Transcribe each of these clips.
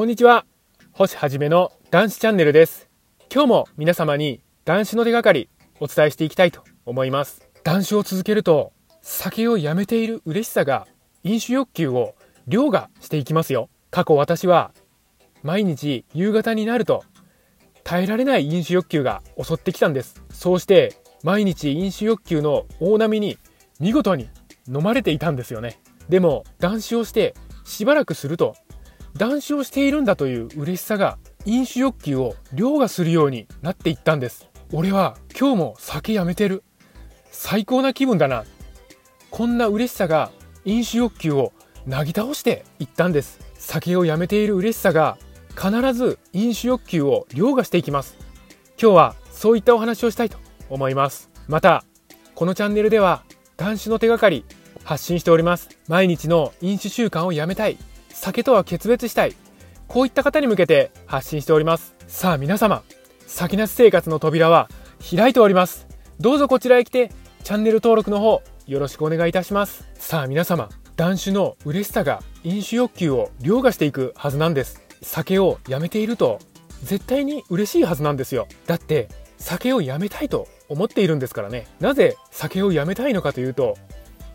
こんにちは。星はじめの男子チャンネルです。今日も皆様に男子の手がかりお伝えしていきたいと思います。男子を続けると酒をやめている嬉しさが飲酒欲求を凌駕していきますよ。過去私は毎日夕方になると耐えられない飲酒欲求が襲ってきたんです。そうして毎日飲酒欲求の大波に見事に飲まれていたんですよね。でも断酒をしてしばらくすると断酒をしているんだという嬉しさが飲酒欲求を凌駕するようになっていったんです。俺は今日も酒やめてる。最高な気分だな。こんな嬉しさが飲酒欲求をなぎ倒していったんです。酒をやめている嬉しさが必ず飲酒欲求を凌駕していきます。今日はそういったお話をしたいと思います。またこのチャンネルでは断酒の手がかり発信しております。毎日の飲酒習慣をやめたい。酒とは決別したい。こういった方に向けて発信しております。さあ皆様酒なし生活の扉は開いております。どうぞこちらへ来てチャンネル登録の方よろしくお願いいたします。さあ皆様断酒の嬉しさが飲酒欲求を凌駕していくはずなんです。酒をやめていると絶対に嬉しいはずなんですよ。だって酒をやめたいと思っているんですからね。なぜ酒をやめたいのかというと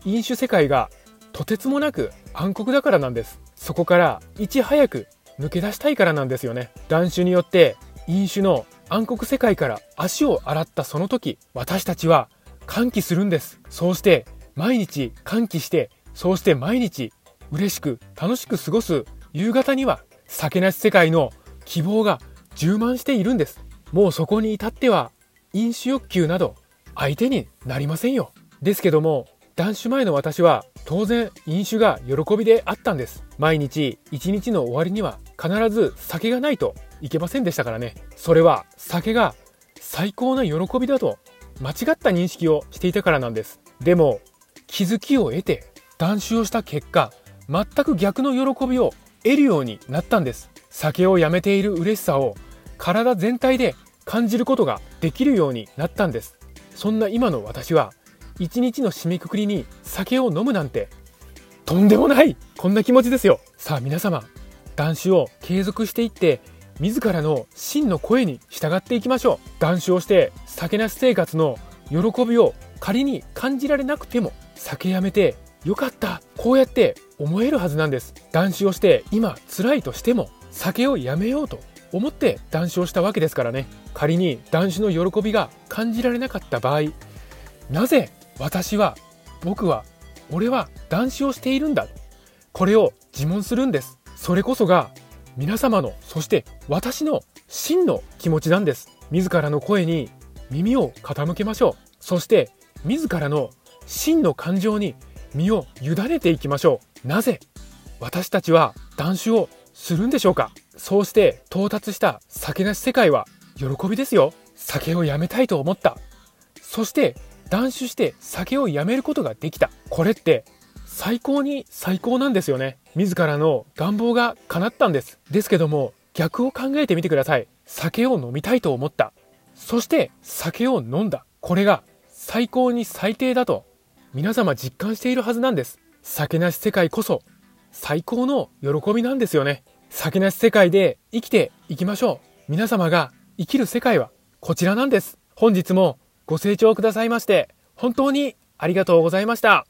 飲酒世界がとてつもなく暗黒だからなんです。そこからいち早く抜け出したいからなんですよね。断酒によって飲酒の暗黒世界から足を洗ったその時私たちは歓喜するんです。そうして毎日歓喜してそうして毎日嬉しく楽しく過ごす夕方には酒なし世界の希望が充満しているんです。もうそこに至っては飲酒欲求など相手になりませんよ。ですけども断酒前の私は当然飲酒が喜びであったんです。毎日一日の終わりには必ず酒がないといけませんでしたからね。それは酒が最高な喜びだと間違った認識をしていたからなんです。でも気づきを得て断酒をした結果全く逆の喜びを得るようになったんです。酒をやめている嬉しさを体全体で感じることができるようになったんです。そんな今の私は一日の締めくくりに酒を飲むなんてとんでもないこんな気持ちですよ。さあ皆様断酒を継続していって自らの真の声に従っていきましょう。断酒をして酒なし生活の喜びを仮に感じられなくても酒やめてよかったこうやって思えるはずなんです。断酒をして今辛いとしても酒をやめようと思って断酒をしたわけですからね。仮に断酒の喜びが感じられなかった場合なぜ私は僕は俺は断酒をしているんだ。これを自問するんです。それこそが皆様のそして私の真の気持ちなんです。自らの声に耳を傾けましょう。そして自らの真の感情に身を委ねていきましょう。なぜ私たちは断酒をするんでしょうか。そうして到達した酒なし世界は喜びですよ。酒をやめたいと思った。そして断酒して酒をやめることができた。これって最高に最高なんですよね。自らの願望が叶ったんです。ですけども逆を考えてみてください。酒を飲みたいと思った。そして酒を飲んだ。これが最高に最低だと皆様実感しているはずなんです。酒なし世界こそ最高の喜びなんですよね。酒なし世界で生きていきましょう。皆様が生きる世界はこちらなんです。本日もご清聴くださいまして本当にありがとうございました。